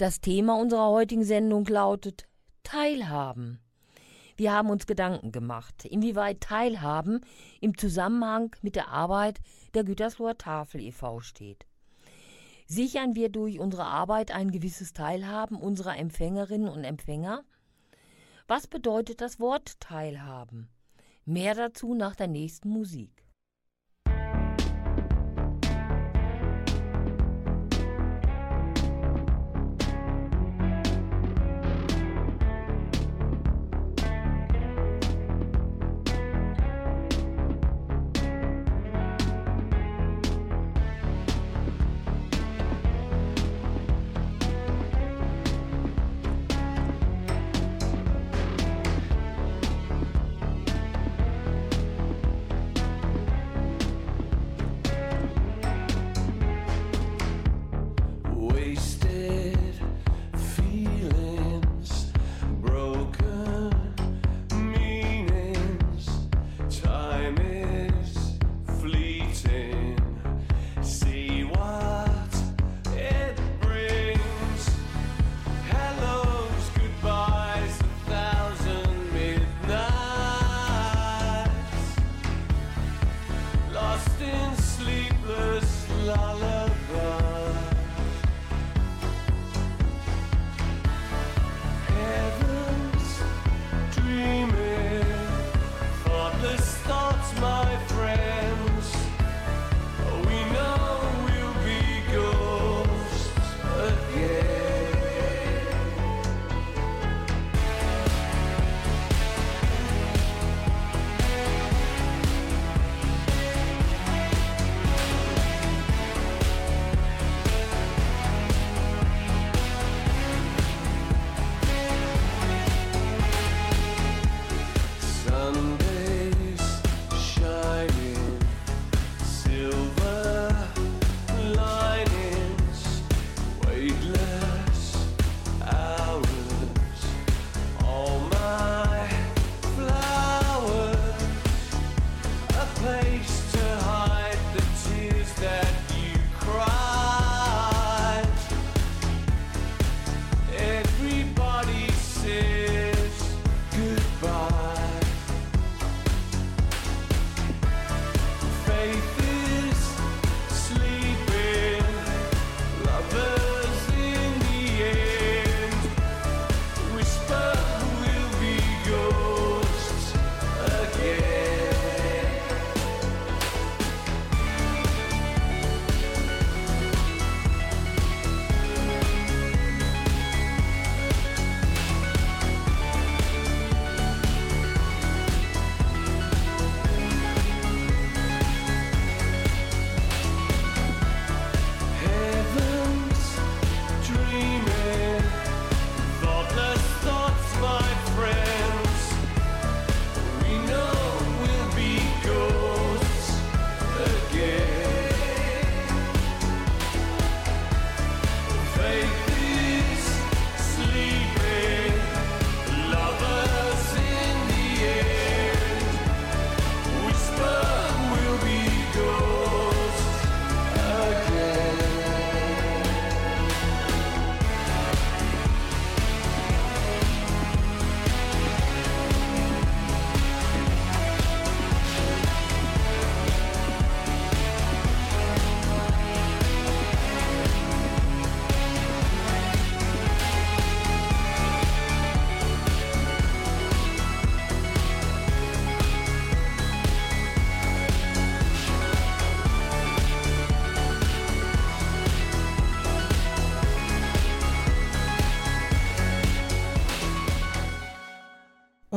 Das Thema unserer heutigen Sendung lautet Teilhaben. Wir haben uns Gedanken gemacht, inwieweit Teilhaben im Zusammenhang mit der Arbeit der Gütersloher Tafel e.V. steht. Sichern wir durch unsere Arbeit ein gewisses Teilhaben unserer Empfängerinnen und Empfänger? Was bedeutet das Wort Teilhaben? Mehr dazu nach der nächsten Musik.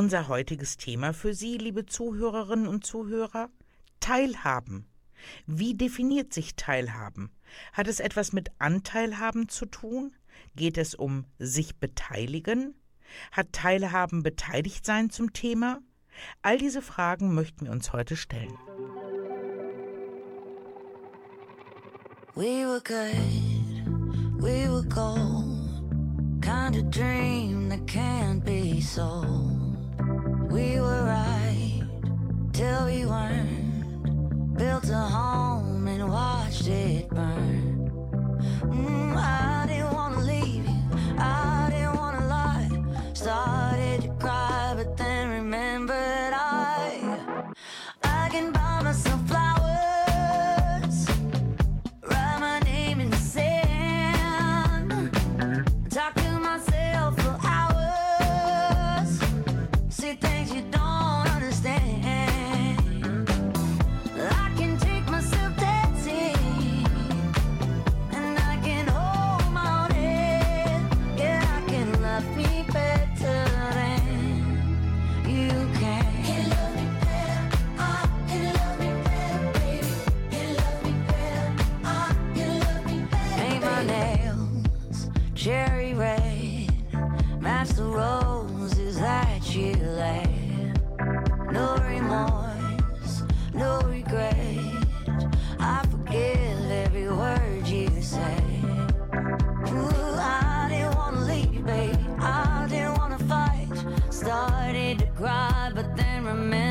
Unser heutiges Thema für Sie, liebe Zuhörerinnen und Zuhörer, Teilhaben. Wie definiert sich Teilhaben? Hat es etwas mit Anteilhaben zu tun? Geht es um sich beteiligen? Hat Teilhaben beteiligt sein zum Thema? All diese Fragen möchten wir uns heute stellen. We were good, we were gold, kind of dream that can't be sold. We were right till we weren't. Built a home and watched it burn. Mm, I didn't wanna leave you. I To cry, but then remembered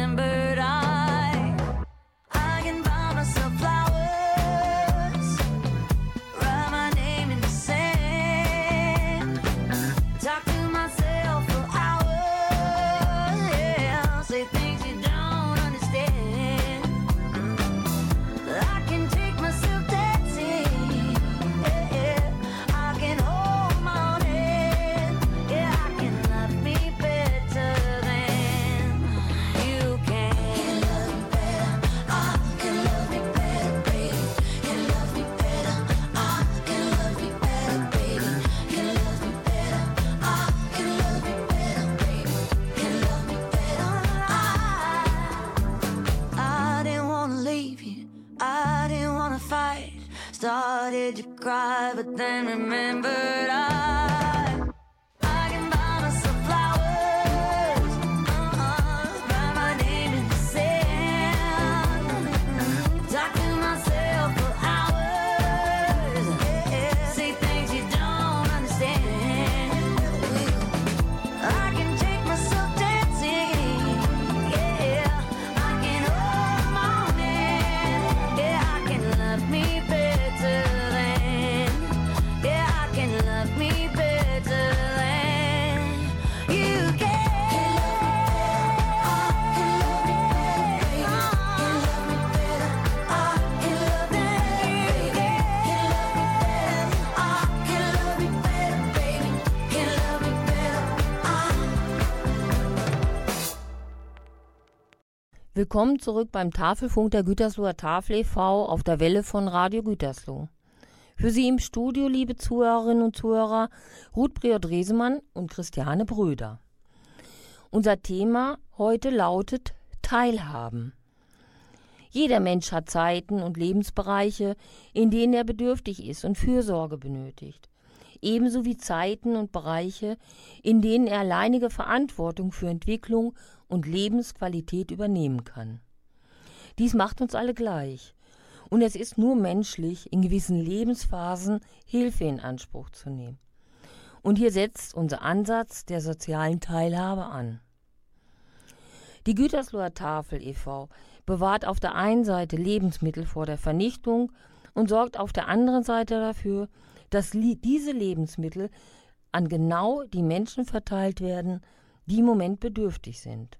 Willkommen zurück beim Tafelfunk der Gütersloher Tafel e.V. auf der Welle von Radio Gütersloh. Für Sie im Studio, liebe Zuhörerinnen und Zuhörer, Ruth Briot-Resemann und Christiane Bröder. Unser Thema heute lautet Teilhaben. Jeder Mensch hat Zeiten und Lebensbereiche, in denen er bedürftig ist und Fürsorge benötigt. Ebenso wie Zeiten und Bereiche, in denen er alleinige Verantwortung für Entwicklung und Lebensqualität übernehmen kann. Dies macht uns alle gleich. Und es ist nur menschlich, in gewissen Lebensphasen Hilfe in Anspruch zu nehmen. Und hier setzt unser Ansatz der sozialen Teilhabe an. Die Gütersloher Tafel e.V. bewahrt auf der einen Seite Lebensmittel vor der Vernichtung und sorgt auf der anderen Seite dafür, dass diese Lebensmittel an genau die Menschen verteilt werden, die im Moment bedürftig sind.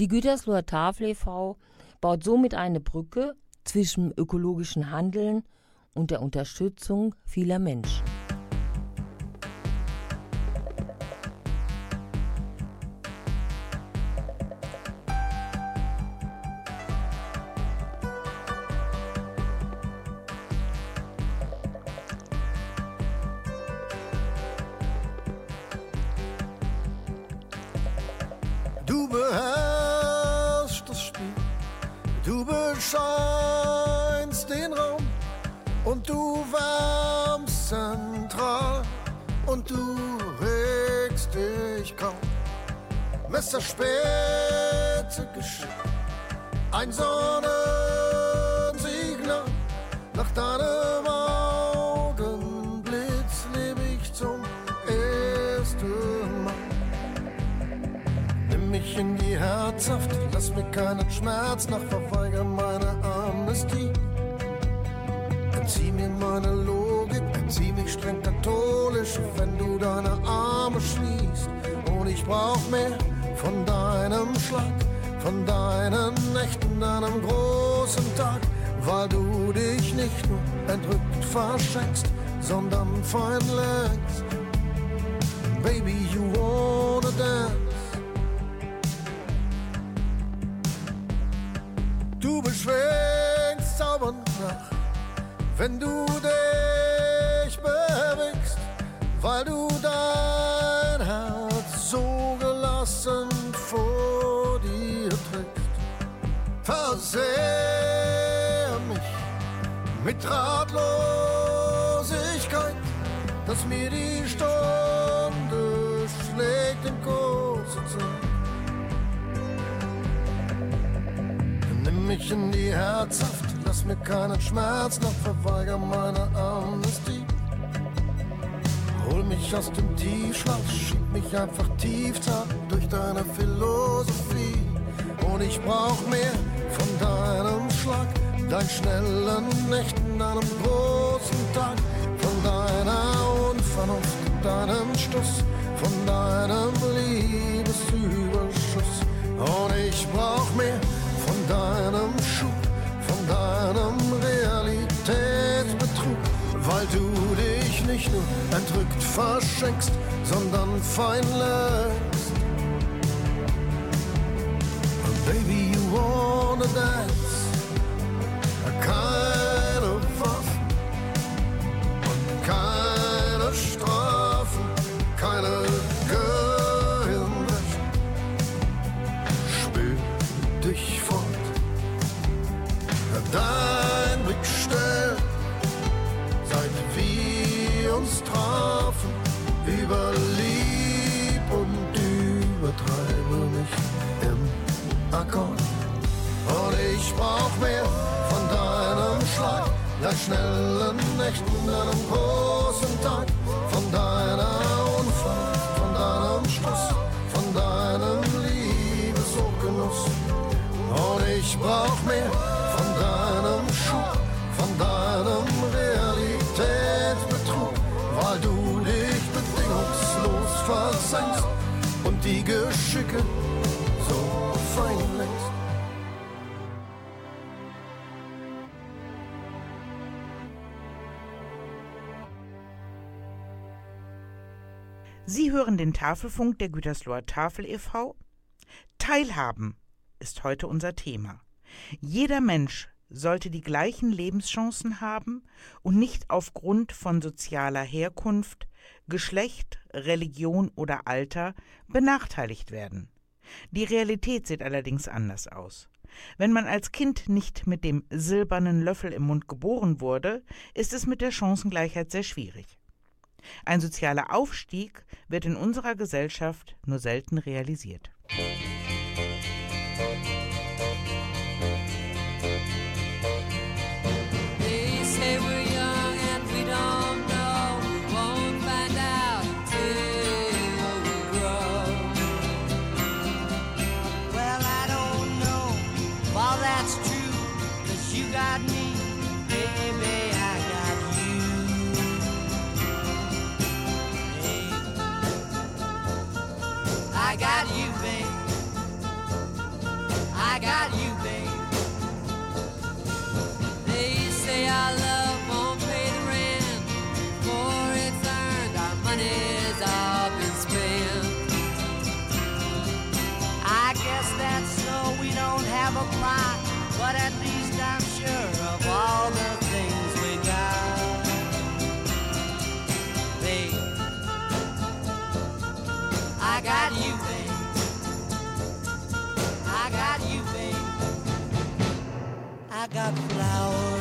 Die Gütersloher Tafel e.V. baut somit eine Brücke zwischen ökologischen Handeln und der Unterstützung vieler Menschen. Die Herzhaft, lass mir keinen Schmerz nach, verweigere meine Amnestie. Entzieh mir meine Logik, entzieh mich streng katholisch, wenn du deine Arme schließt. Und ich brauch mehr von deinem Schlag, von deinen Nächten, deinem großen Tag, weil du dich nicht nur entrückt verschenkst, sondern fein längst. Mir keinen Schmerz, noch verweiger meine Amnestie. Hol mich aus dem Tiefschlaf, schieb mich einfach tief durch deine Philosophie. Und ich brauch mehr von deinem Schlag, deinen schnellen Nächten, deinem großen Tag, von deiner Unvernunft, deinem Stuss, von deinem dich nicht nur entrückt verschenkst, sondern fein lässt. Baby, you wanna dance, keine brauch mehr von deinem Schlag, deinen schnellen Nächten, deinem großen Tag, von deiner Unfall, von deinem Schluss, von deinem Liebeshochgenuss. Und ich brauch mehr von deinem Schub, von deinem Realitätsbetrug, weil du dich bedingungslos versenkst und die Geschicke so fein Sie hören den Tafelfunk der Gütersloher Tafel e.V. Teilhaben ist heute unser Thema. Jeder Mensch sollte die gleichen Lebenschancen haben und nicht aufgrund von sozialer Herkunft, Geschlecht, Religion oder Alter benachteiligt werden. Die Realität sieht allerdings anders aus. Wenn man als Kind nicht mit dem silbernen Löffel im Mund geboren wurde, ist es mit der Chancengleichheit sehr schwierig. Ein sozialer Aufstieg wird in unserer Gesellschaft nur selten realisiert. But at least I'm sure of all the things we got. Babe, I got you, babe. I got you, babe. I got flowers.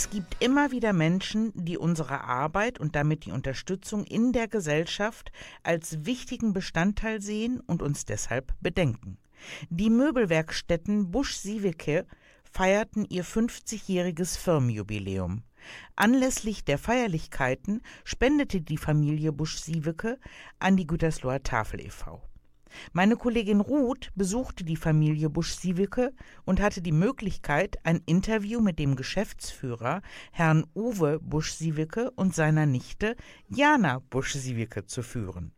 Es gibt immer wieder Menschen, die unsere Arbeit und damit die Unterstützung in der Gesellschaft als wichtigen Bestandteil sehen und uns deshalb bedenken. Die Möbelwerkstätten Busch-Sieweke feierten ihr 50-jähriges Firmenjubiläum. Anlässlich der Feierlichkeiten spendete die Familie Busch-Sieweke an die Gütersloher Tafel e.V. Meine Kollegin Ruth besuchte die Familie Busch-Sieweke und hatte die Möglichkeit, ein Interview mit dem Geschäftsführer, Herrn Uwe Busch-Sieweke und seiner Nichte Jana Busch-Sieweke zu führen.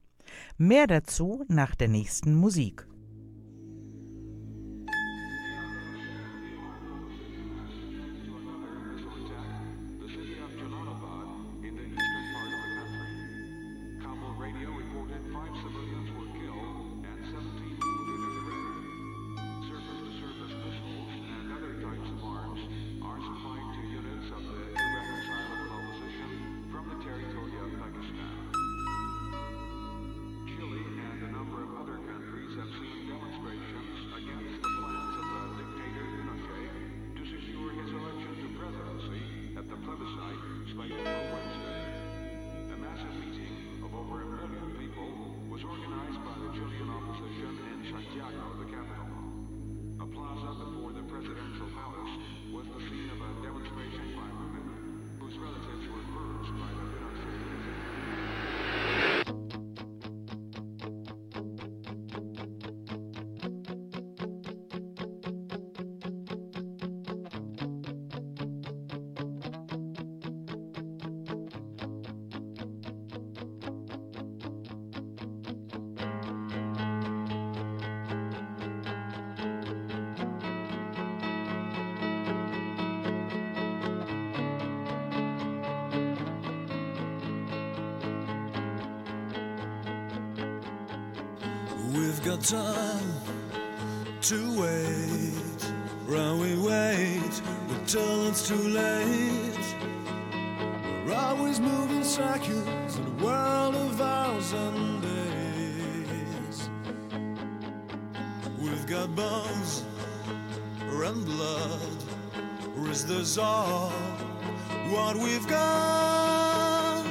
Mehr dazu nach der nächsten Musik. Got bones and blood. Or is this all what we've got?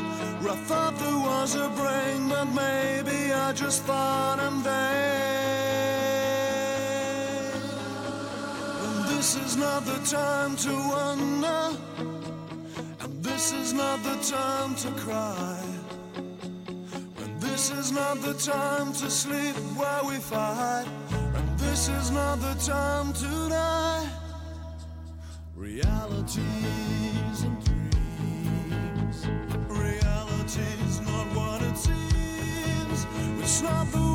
I thought there was a brain, but maybe I just fought in vain. And this is not the time to wonder, and this is not the time to cry. This is not the time to sleep while we fight, this is not the time to die. Realities and dreams. Reality's not what it seems. It's not the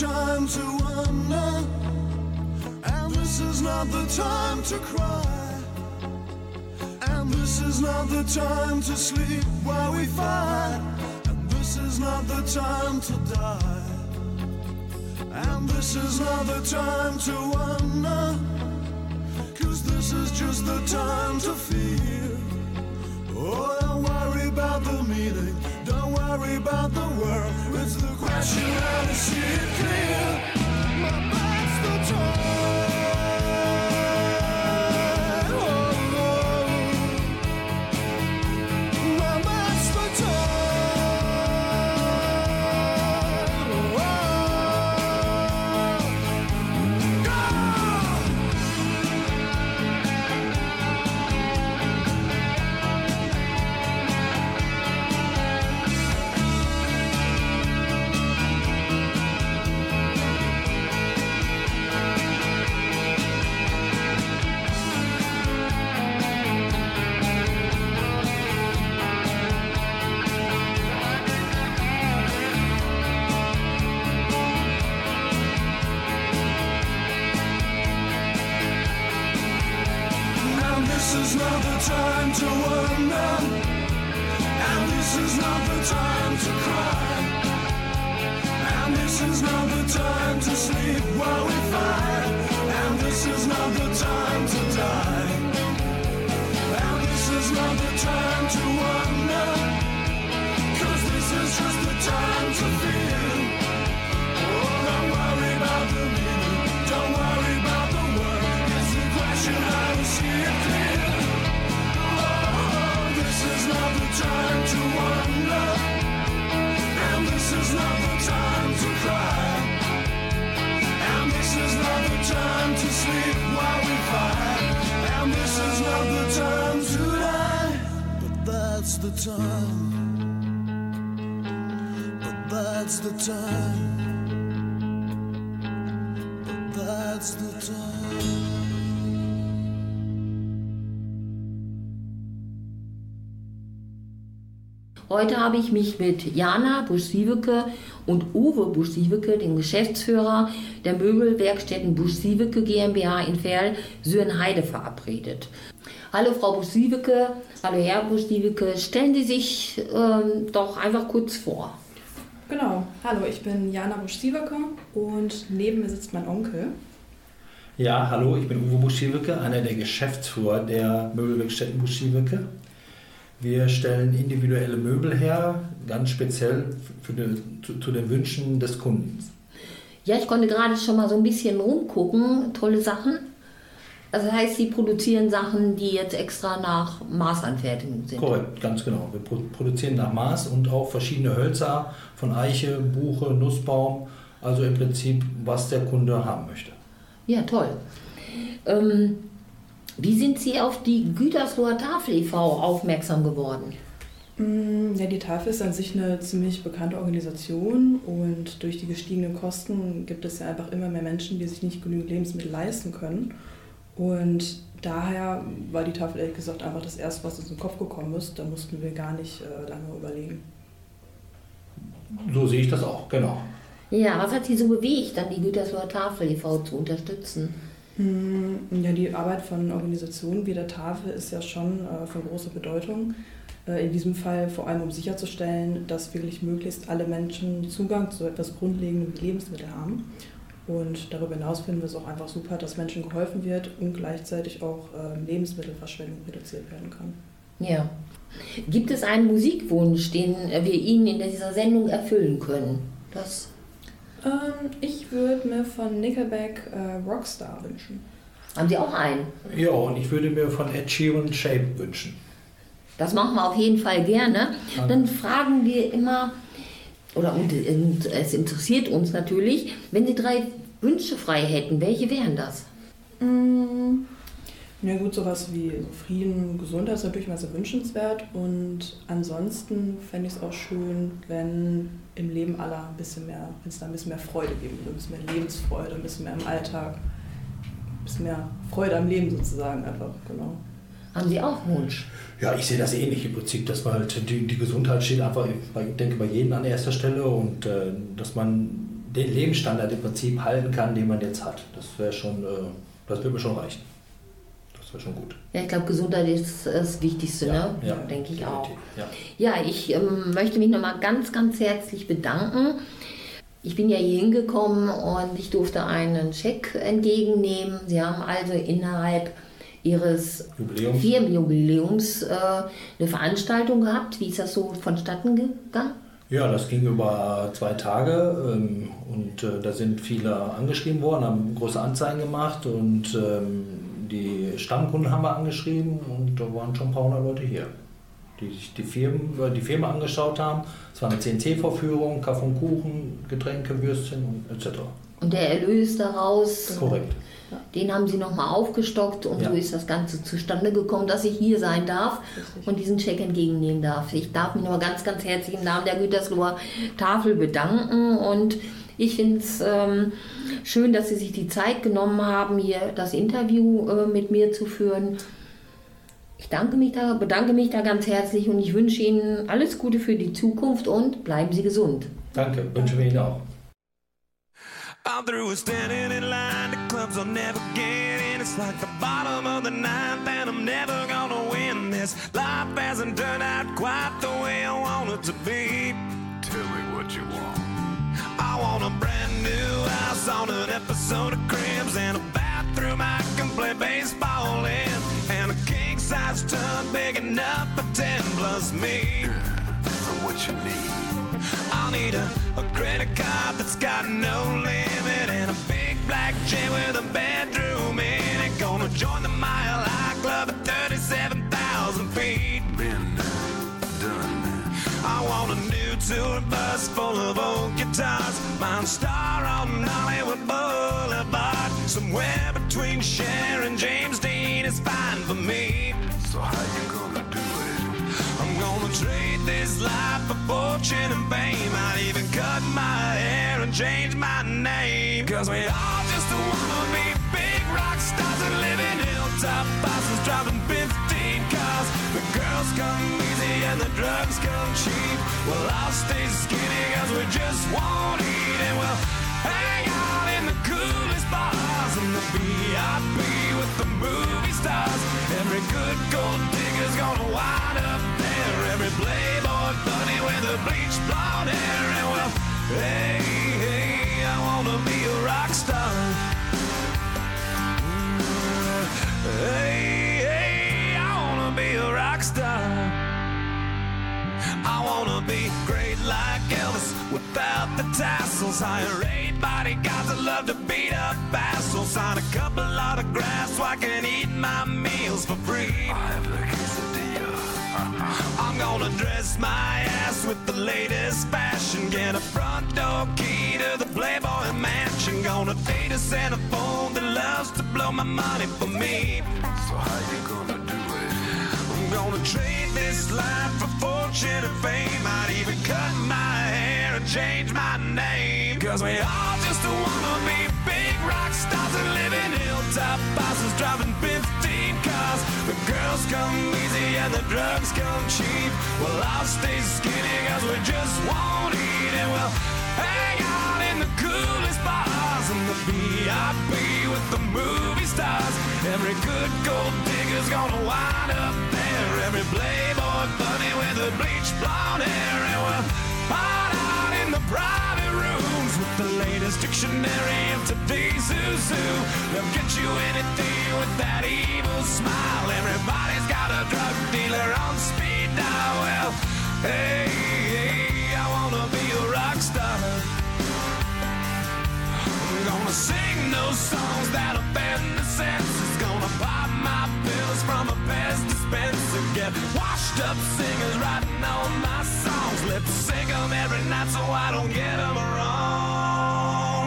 time to wonder. And this is not the time to cry. And this is not the time to sleep while we fight. And this is not the time to die. And this is not the time to wonder. Cause this is just the time to feel. Worry about the world. It's the question how to see it clear. Heute habe ich mich mit Jana Busch-Sieweke und Uwe Busch-Sieweke, dem Geschäftsführer der Möbelwerkstätten Busch-Sieweke GmbH in Ferl, Sörenheide verabredet. Hallo Frau Busch-Sieweke, hallo Herr Busch-Sieweke, stellen Sie sich ähm, doch einfach kurz vor. Genau, hallo, ich bin Jana Busch-Sieweke und neben mir sitzt mein Onkel. Ja, hallo, ich bin Uwe Buschiewicke, einer der Geschäftsführer der Möbelwerkstätten Buschiewicke. Wir stellen individuelle Möbel her, ganz speziell für den, zu, zu den Wünschen des Kunden. Ja, ich konnte gerade schon mal so ein bisschen rumgucken, tolle Sachen. Also das heißt, Sie produzieren Sachen, die jetzt extra nach Maßanfertigung sind. Korrekt, ganz genau. Wir pro- produzieren nach Maß und auch verschiedene Hölzer von Eiche, Buche, Nussbaum, also im Prinzip, was der Kunde haben möchte. Ja, toll. Ähm, wie sind Sie auf die Gütersloher Tafel e.V. aufmerksam geworden? Mm, Ja, die Tafel ist an sich eine ziemlich bekannte Organisation und durch die gestiegenen Kosten gibt es ja einfach immer mehr Menschen, die sich nicht genügend Lebensmittel leisten können. Und daher war die Tafel ehrlich gesagt einfach das Erste, was uns in den Kopf gekommen ist. Da mussten wir gar nicht äh, lange überlegen. So sehe ich das auch, genau. Ja, was hat Sie so bewegt, dann die Gütersloher Tafel e.V. zu unterstützen? Mm, Ja, die Arbeit von Organisationen wie der Tafel ist ja schon äh, von großer Bedeutung. Äh, in diesem Fall vor allem, um sicherzustellen, dass wirklich möglichst alle Menschen Zugang zu etwas Grundlegendem wie Lebensmittel haben. Und darüber hinaus finden wir es auch einfach super, dass Menschen geholfen wird und gleichzeitig auch äh, Lebensmittelverschwendung reduziert werden kann. Ja. Gibt es einen Musikwunsch, den wir Ihnen in dieser Sendung erfüllen können? Das Ähm, ich würde mir von Nickelback äh, Rockstar wünschen. haben Sie auch einen. Ja, und ich würde mir von Ed Sheeran Shape wünschen. Das machen wir auf jeden Fall gerne. Dann fragen wir immer, oder und, und es interessiert uns natürlich, wenn Sie drei Wünsche frei hätten, welche wären das? Mm, Ja gut, sowas wie so Frieden, Gesundheit ist natürlich mal sehr wünschenswert und ansonsten fände ich es auch schön, wenn im Leben aller ein bisschen mehr, wenn es da ein bisschen mehr Freude geben würde, ein bisschen mehr Lebensfreude, ein bisschen mehr im Alltag, ein bisschen mehr Freude am Leben sozusagen einfach, genau. Haben Sie auch einen Wunsch? Ja, ich sehe das ähnlich im Prinzip, dass man halt die, die Gesundheit steht einfach, ich denke, bei jedem an erster Stelle und äh, dass man den Lebensstandard im Prinzip halten kann, den man jetzt hat. Das wäre schon, äh, das würde mir schon reichen. Wäre schon gut. Ja, ich glaube, Gesundheit ist das Wichtigste, ne? ja, denke ich auch. Ja. Ja, ich ähm, möchte mich nochmal ganz, ganz herzlich bedanken. Ich bin ja hier hingekommen und ich durfte einen Scheck entgegennehmen. Sie haben also innerhalb Ihres Jubiläum. Firmenjubiläums äh, eine Veranstaltung gehabt. Wie ist das so vonstatten gegangen? Ja, das ging über zwei Tage ähm, und äh, da sind viele angeschrieben worden, haben große Anzeigen gemacht und ähm, die Stammkunden haben wir angeschrieben und da waren schon ein paar hundert Leute hier, die sich die, Firmen, äh, die Firma angeschaut haben. Es war eine CNC-Vorführung, Kaffee und Kuchen, Getränke, Würstchen und etc. Und der Erlös daraus, Korrekt. den haben Sie nochmal aufgestockt und Ja. so ist das Ganze zustande gekommen, dass ich hier sein darf und diesen Scheck entgegennehmen darf. Ich darf mich nochmal ganz, ganz herzlich im Namen der Gütersloher Tafel bedanken und ich finde es ähm, schön, dass Sie sich die Zeit genommen haben, hier das Interview äh, mit mir zu führen. Ich danke mich da, bedanke mich da ganz herzlich und ich wünsche Ihnen alles Gute für die Zukunft und bleiben Sie gesund. Danke, wünschen wir Ihnen auch. I'm through with standing in line. The clubs I'll never get in. It's like the bottom of the ninth, and I'm never gonna win this. Life hasn't turned out quite the way I want it to be. Tell me what you want. I want a brand new house on an episode of Cribs and a bathroom I can play baseball in, and a king size tub big enough for ten plus me. So what you need? I'll need a, a credit card that's got no limit and a big black jet with a bedroom in it. Gonna join the Mile a tour bus full of old guitars. Mine star on Hollywood Boulevard. Somewhere between Cher and James Dean is fine for me. So how you gonna do it? I'm gonna trade this life for fortune and fame. I'd even cut my hair and change my name. Cause we all just wanna be big rock stars and live in hilltop bosses driving 15 cars. The girls come easy and the drugs come cheap. Well, I'll stay skinny cause we just won't eat and we'll hang out in the coolest bars in the VIP with the movie stars. Every good gold digger's gonna wind up there. Every playboy bunny with a bleached blonde hair. And well, hey, hey, I wanna be a rock star. Mm, hey, rock star. I wanna be great like Elvis without the tassels. Hire eight bodyguards that love to beat up assholes. Sign a couple of autographs so I can eat my meals for free. I have the quesadilla. I'm gonna dress my ass with the latest fashion. Get a front door key to the Playboy mansion. Gonna date a Santa phone that loves to blow my money for me. So how you gonna gonna trade this life for fortune and fame. I'd even cut my hair and change my name. Cause we all just wanna be big rock stars and live in hilltop bosses driving 15 cars. The girls come easy and the drugs come cheap. Well, I'll stay skinny cause we just won't eat and we'll hang out in the coolest the VIP with the movie stars. Every good gold digger's gonna wind up there. Every playboy bunny with the bleached blonde hair. And we'll hide out in the private rooms with the latest dictionary of today's who. They'll get you anything with that evil smile. Everybody's got a drug dealer on speed dial. Well, hey, hey, I wanna be a rock star. Gonna sing those songs that offend the senses. Gonna pop my pills from a best dispenser. Get washed up singers writing all my songs. Lip sync 'em every night so I don't get 'em wrong.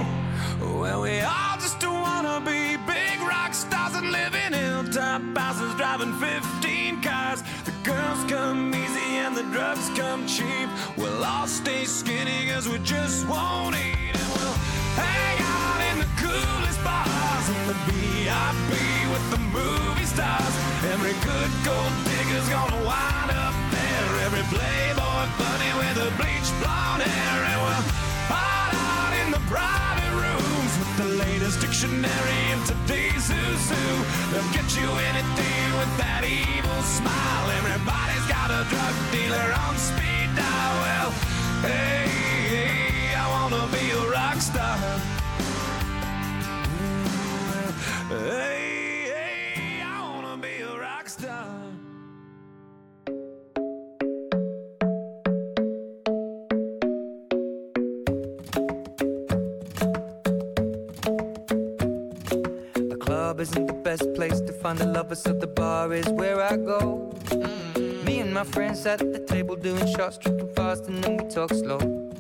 Well, we all just wanna be big rock stars and live in hilltop houses driving 15 cars. The girls come easy and the drugs come cheap. We'll all stay skinny cause we just won't eat and we'll hang out coolest bars in the VIP with the movie stars. Every good gold digger's gonna wind up there. Every playboy bunny with a bleach blonde hair. And we'll hide out in the private rooms with the latest dictionary and today's zoo. who. They'll get you anything with that evil smile. Everybody's got a drug dealer on speed dial. Well, hey, hey I wanna be a rock star. Hey, hey, I wanna be a rock star. The club isn't the best place to find the lovers, so the bar is where I go. Mm-hmm. Me and my friends sat at the table doing shots, tripping fast, and then we talk slow.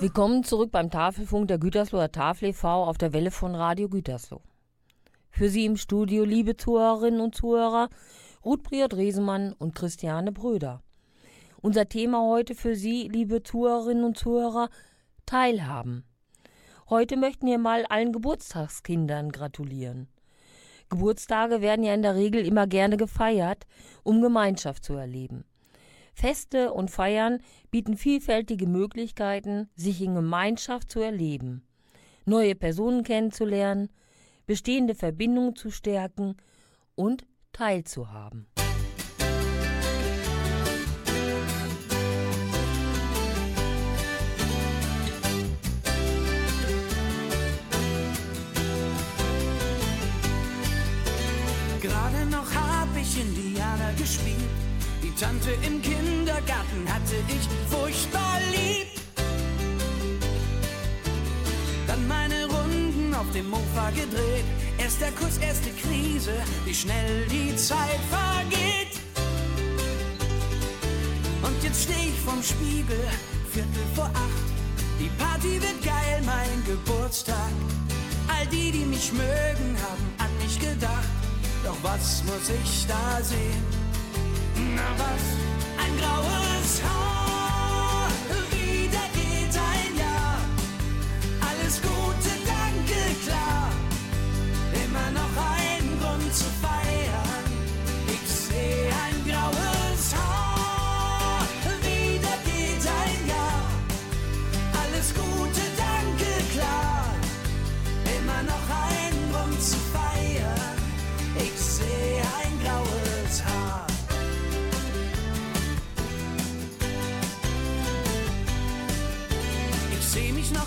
Willkommen zurück beim Tafelfunk der Gütersloher Tafel e.V. auf der Welle von Radio Gütersloh. Für Sie im Studio, liebe Zuhörerinnen und Zuhörer, Ruth Briot-Resemann und Christiane Bröder. Unser Thema heute für Sie, liebe Zuhörerinnen und Zuhörer, Teilhaben. Heute möchten wir mal allen Geburtstagskindern gratulieren. Geburtstage werden ja in der Regel immer gerne gefeiert, um Gemeinschaft zu erleben. Feste und Feiern bieten vielfältige Möglichkeiten, sich in Gemeinschaft zu erleben, neue Personen kennenzulernen, bestehende Verbindungen zu stärken und teilzuhaben. Gerade noch habe ich Indianer gespielt. Die Tante im Kindergarten hatte ich furchtbar lieb. Auf dem Mofa gedreht. Erst der Kuss, erste Krise, wie schnell die Zeit vergeht. Und jetzt steh ich vorm Spiegel, Viertel vor acht. Die Party wird geil, mein Geburtstag. All die, die mich mögen, haben an mich gedacht. Doch was muss ich da sehen? Na was? Ein graues Haar.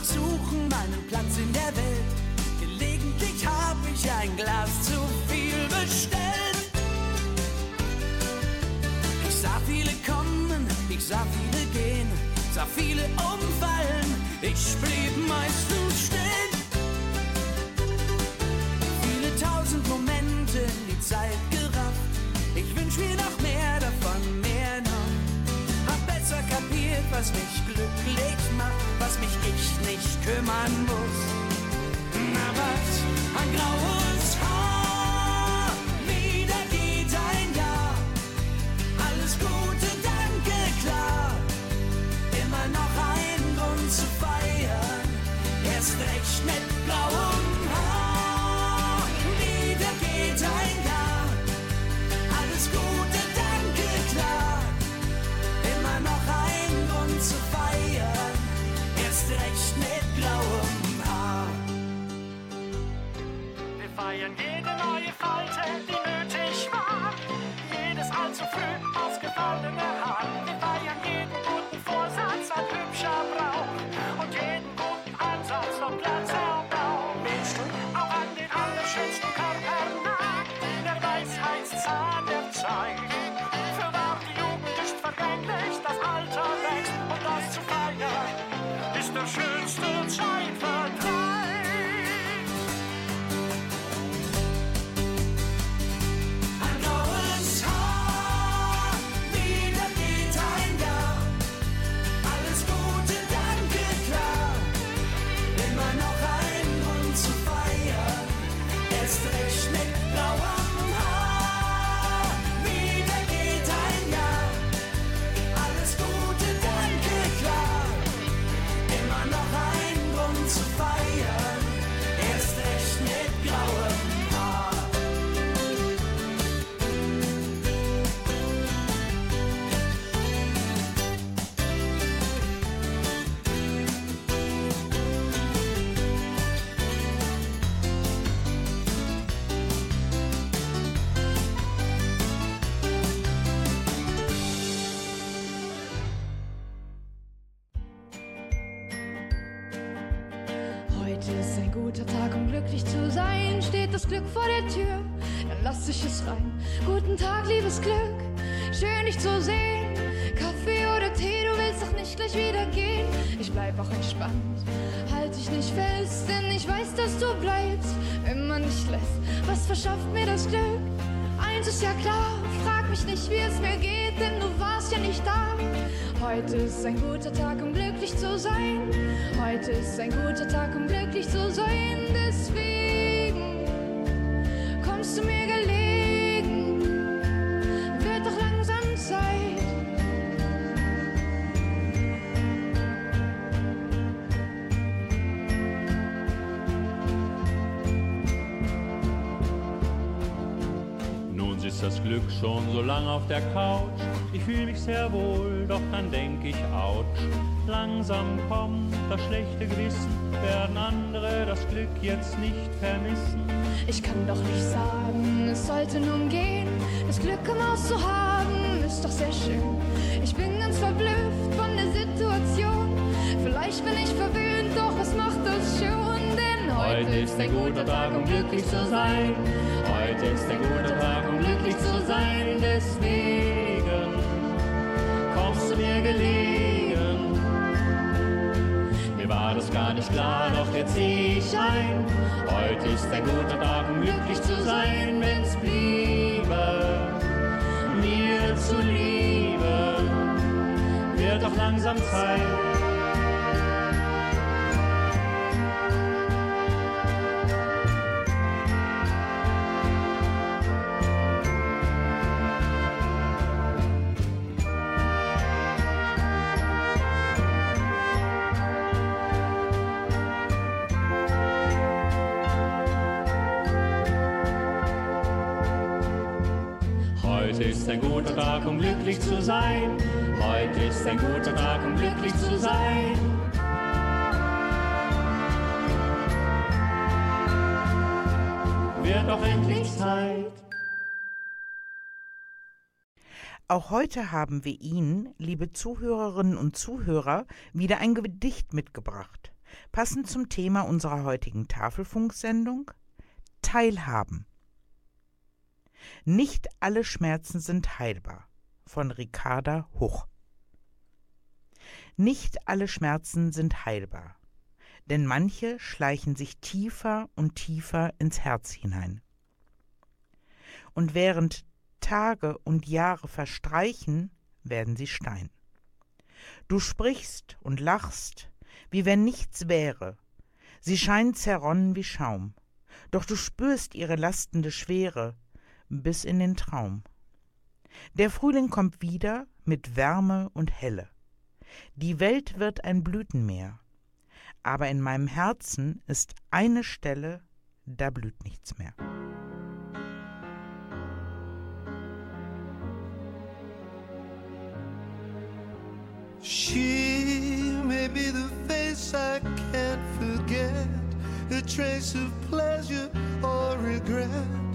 Suchen, meinen Platz in der Welt. Gelegentlich hab ich ein Glas zu sah viele gehen, sah viele umfallen. Ich blieb meistens stehen. Viele tausend Momente in die Zeit gerafft. Ich wünsch mir noch mehr davon, mehr noch. Hab besser kapiert, was mich glücklich macht, was mich ich nicht kümmern muss. Na was, ein graues recht mit blauem Haar. Wieder geht ein Jahr. Alles Gute, danke, klar. Immer noch ein Grund zu feiern, erst recht mit blauem Haar. Wir feiern jede wächst. Und das zu feiern ist der schönste Zeitvertreib. Ist ein guter Tag, um glücklich zu sein. Steht das Glück vor der Tür, dann lass ich es rein. Guten Tag, liebes Glück, schön dich zu sehen. Kaffee oder Tee, du willst doch nicht gleich wieder gehen. Ich bleib auch entspannt, halt dich nicht fest, denn ich weiß, dass du bleibst, wenn man dich lässt. Was verschafft mir das Glück? Eins ist ja klar, mich nicht, wie es mir geht, denn du warst ja nicht da. Heute ist ein guter Tag, um glücklich zu sein. Heute ist ein guter Tag, um glücklich zu sein. Deswegen schon so lang auf der Couch. Ich fühle mich sehr wohl, doch dann denk ich, ouch. Langsam kommt das schlechte Gewissen, werden andere das Glück jetzt nicht vermissen. Ich kann doch nicht sagen, es sollte nun gehen. Das Glück im Haus zu haben, ist doch sehr schön. Ich bin ganz verblüfft von der Situation. Vielleicht bin ich verwöhnt, doch was macht das schon? Denn heute, Heute ist ein guter Tag, um glücklich zu sein heute ist der gute Tag, um glücklich zu sein. Deswegen kommst du mir gelegen. Mir war das gar nicht klar, doch jetzt seh ich ein. Heute ist der gute Tag, um glücklich zu sein, wenn's bliebe mir zuliebe. Wird doch langsam Zeit. Heute ist ein guter Tag, um glücklich zu sein. Heute ist ein guter Tag, um glücklich zu sein. Wird doch endlich Zeit. Auch heute haben wir Ihnen, liebe Zuhörerinnen und Zuhörer, wieder ein Gedicht mitgebracht. Passend zum Thema unserer heutigen Tafelfunksendung Teilhaben. Nicht alle Schmerzen sind heilbar von Ricarda Huch. Nicht alle Schmerzen sind heilbar, denn manche schleichen sich tiefer und tiefer ins Herz hinein. Und während Tage und Jahre verstreichen, werden sie Stein. Du sprichst und lachst, wie wenn nichts wäre. Sie scheinen zerronnen wie Schaum, doch du spürst ihre lastende Schwere bis in den Traum. Der Frühling kommt wieder mit Wärme und Helle. Die Welt wird ein Blütenmeer, aber in meinem Herzen ist eine Stelle, da blüht nichts mehr. She may be the face I can't forget, a trace of pleasure or regret.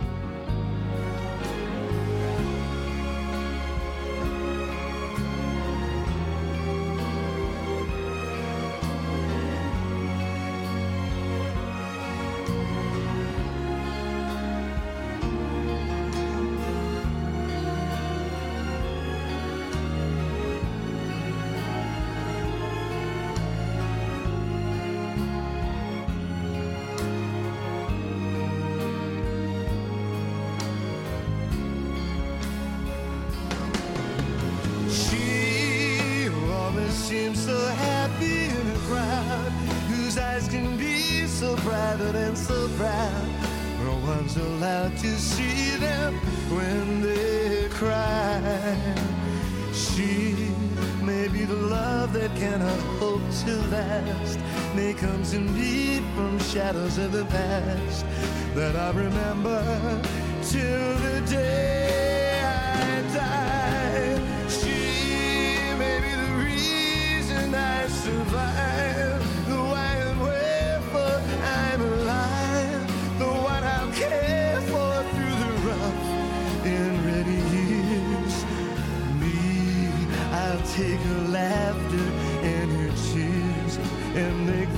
To last, may come to me from shadows of the past that I remember till the day I die. She may be the reason I survive, the why and wherefore I'm alive, the one I'll care for through the rough and ready years. Me, I'll take her laughter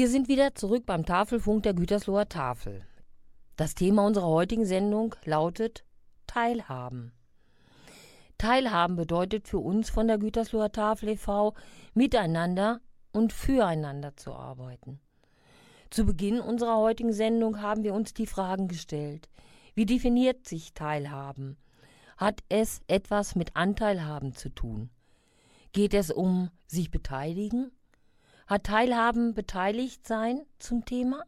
Wir sind wieder zurück beim Tafelfunk der Gütersloher Tafel. Das Thema unserer heutigen Sendung lautet Teilhaben. Teilhaben bedeutet für uns von der Gütersloher Tafel e.V. miteinander und füreinander zu arbeiten. Zu Beginn unserer heutigen Sendung haben wir uns die Fragen gestellt. Wie definiert sich Teilhaben? Hat es etwas mit Anteilhaben zu tun? Geht es um sich beteiligen? Hat Teilhaben beteiligt sein zum Thema?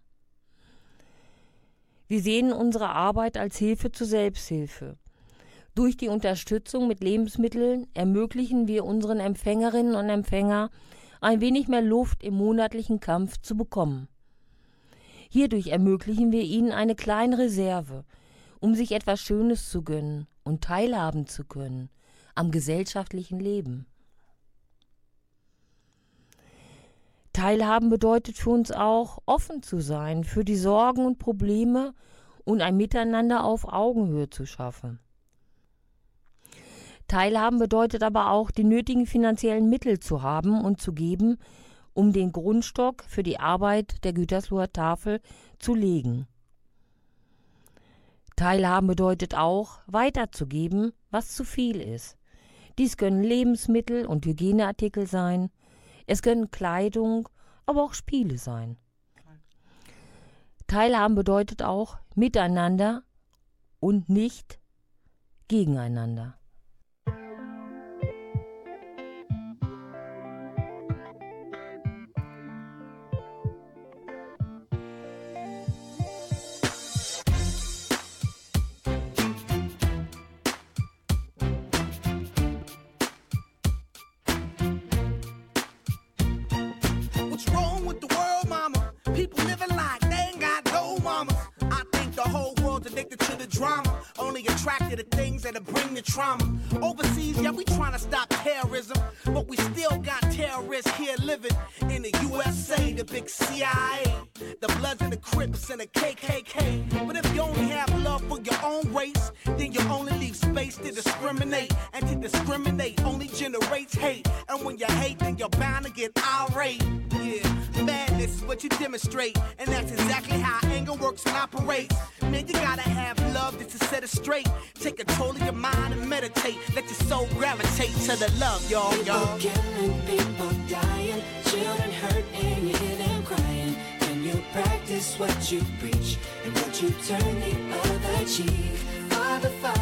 Wir sehen unsere Arbeit als Hilfe zur Selbsthilfe. Durch die Unterstützung mit Lebensmitteln ermöglichen wir unseren Empfängerinnen und Empfänger ein wenig mehr Luft im monatlichen Kampf zu bekommen. Hierdurch ermöglichen wir ihnen eine kleine Reserve, um sich etwas Schönes zu gönnen und teilhaben zu können am gesellschaftlichen Leben. Teilhaben bedeutet für uns auch, offen zu sein für die Sorgen und Probleme und ein Miteinander auf Augenhöhe zu schaffen. Teilhaben bedeutet aber auch, die nötigen finanziellen Mittel zu haben und zu geben, um den Grundstock für die Arbeit der Gütersloher Tafel zu legen. Teilhaben bedeutet auch, weiterzugeben, was zu viel ist. Dies können Lebensmittel und Hygieneartikel sein, es können Kleidung, aber auch Spiele sein. Teilhaben bedeutet auch miteinander und nicht gegeneinander. What you preach and would you turn the other cheek? Father, Father,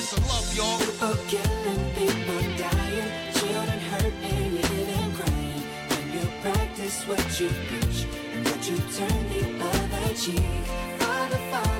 where's the love, y'all? People killing, people dying, children hurt, and you hear crying. When you practice what you preach, and would you turn the other cheek? Father, Father,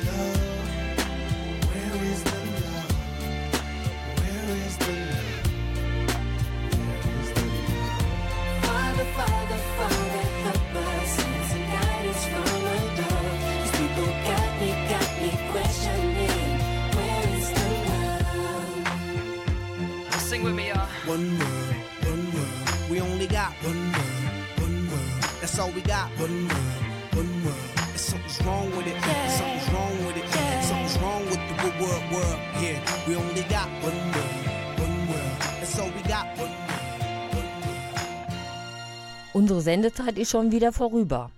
One world, one world. We only got one world, one world. That's all we got. One world, one world. And something's wrong with it. Something's wrong with it. Something's wrong with the wo- world, world. Yeah, we only got one world, one world. That's all we got. One Unsere Sendezeit ist schon wieder vorüber.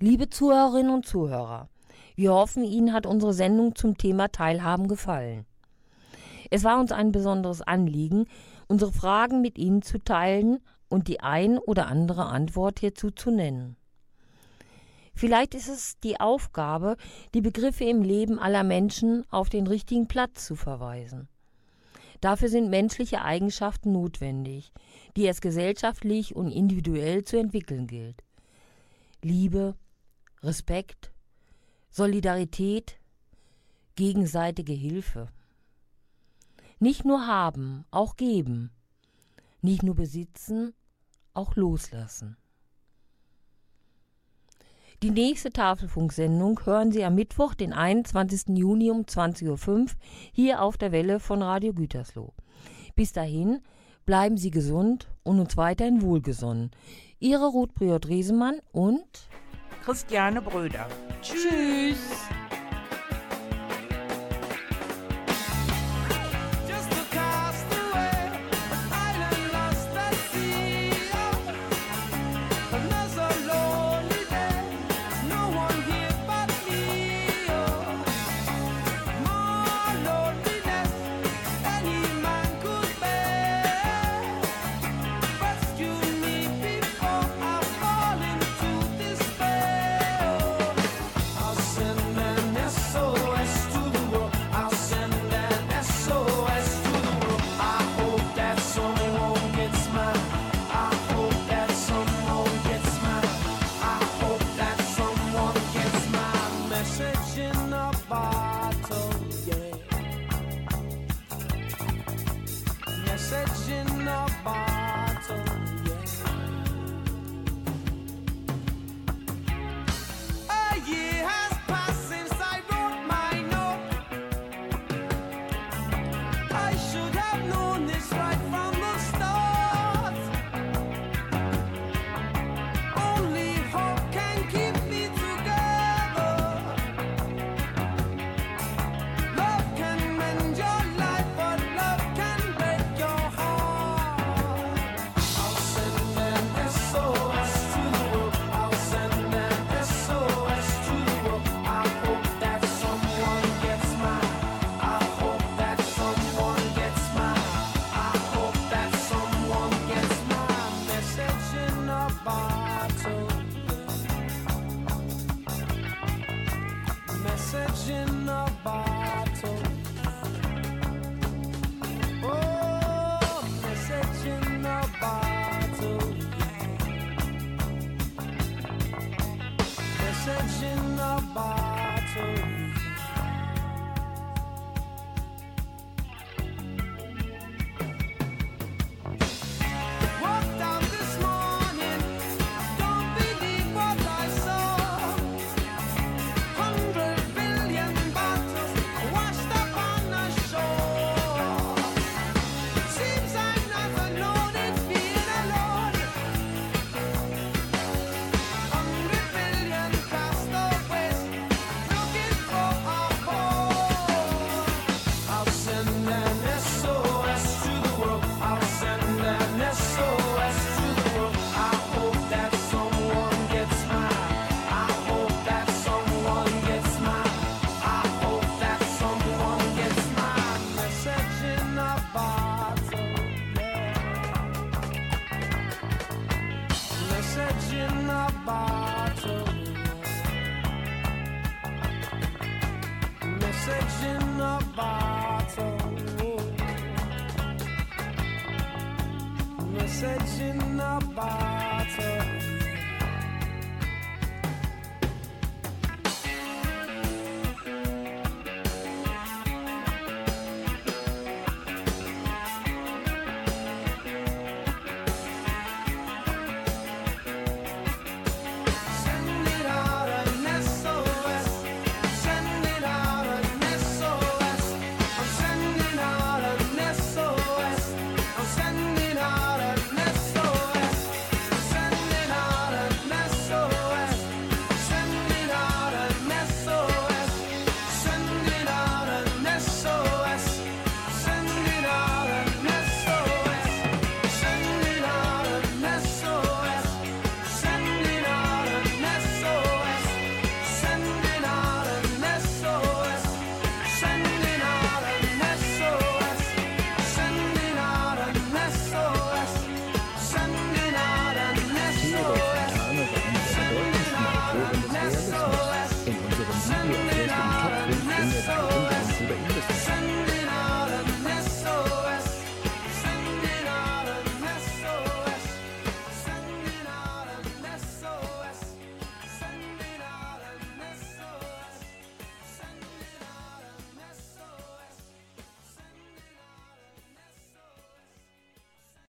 Liebe Zuhörerinnen und Zuhörer, wir hoffen, Ihnen hat unsere Sendung zum Thema Teilhaben gefallen. Es war uns ein besonderes Anliegen, unsere Fragen mit Ihnen zu teilen und die ein oder andere Antwort hierzu zu nennen. Vielleicht ist es die Aufgabe, die Begriffe im Leben aller Menschen auf den richtigen Platz zu verweisen. Dafür sind menschliche Eigenschaften notwendig, die es gesellschaftlich und individuell zu entwickeln gilt. Liebe, Respekt, Solidarität, gegenseitige Hilfe. Nicht nur haben, auch geben. Nicht nur besitzen, auch loslassen. Die nächste Tafelfunksendung hören Sie am Mittwoch, den 21. Juni um 20.05 Uhr hier auf der Welle von Radio Gütersloh. Bis dahin bleiben Sie gesund und uns weiterhin wohlgesonnen. Ihre Ruth Briot-Riesemann und Christiane Bröder. Tschüss. Just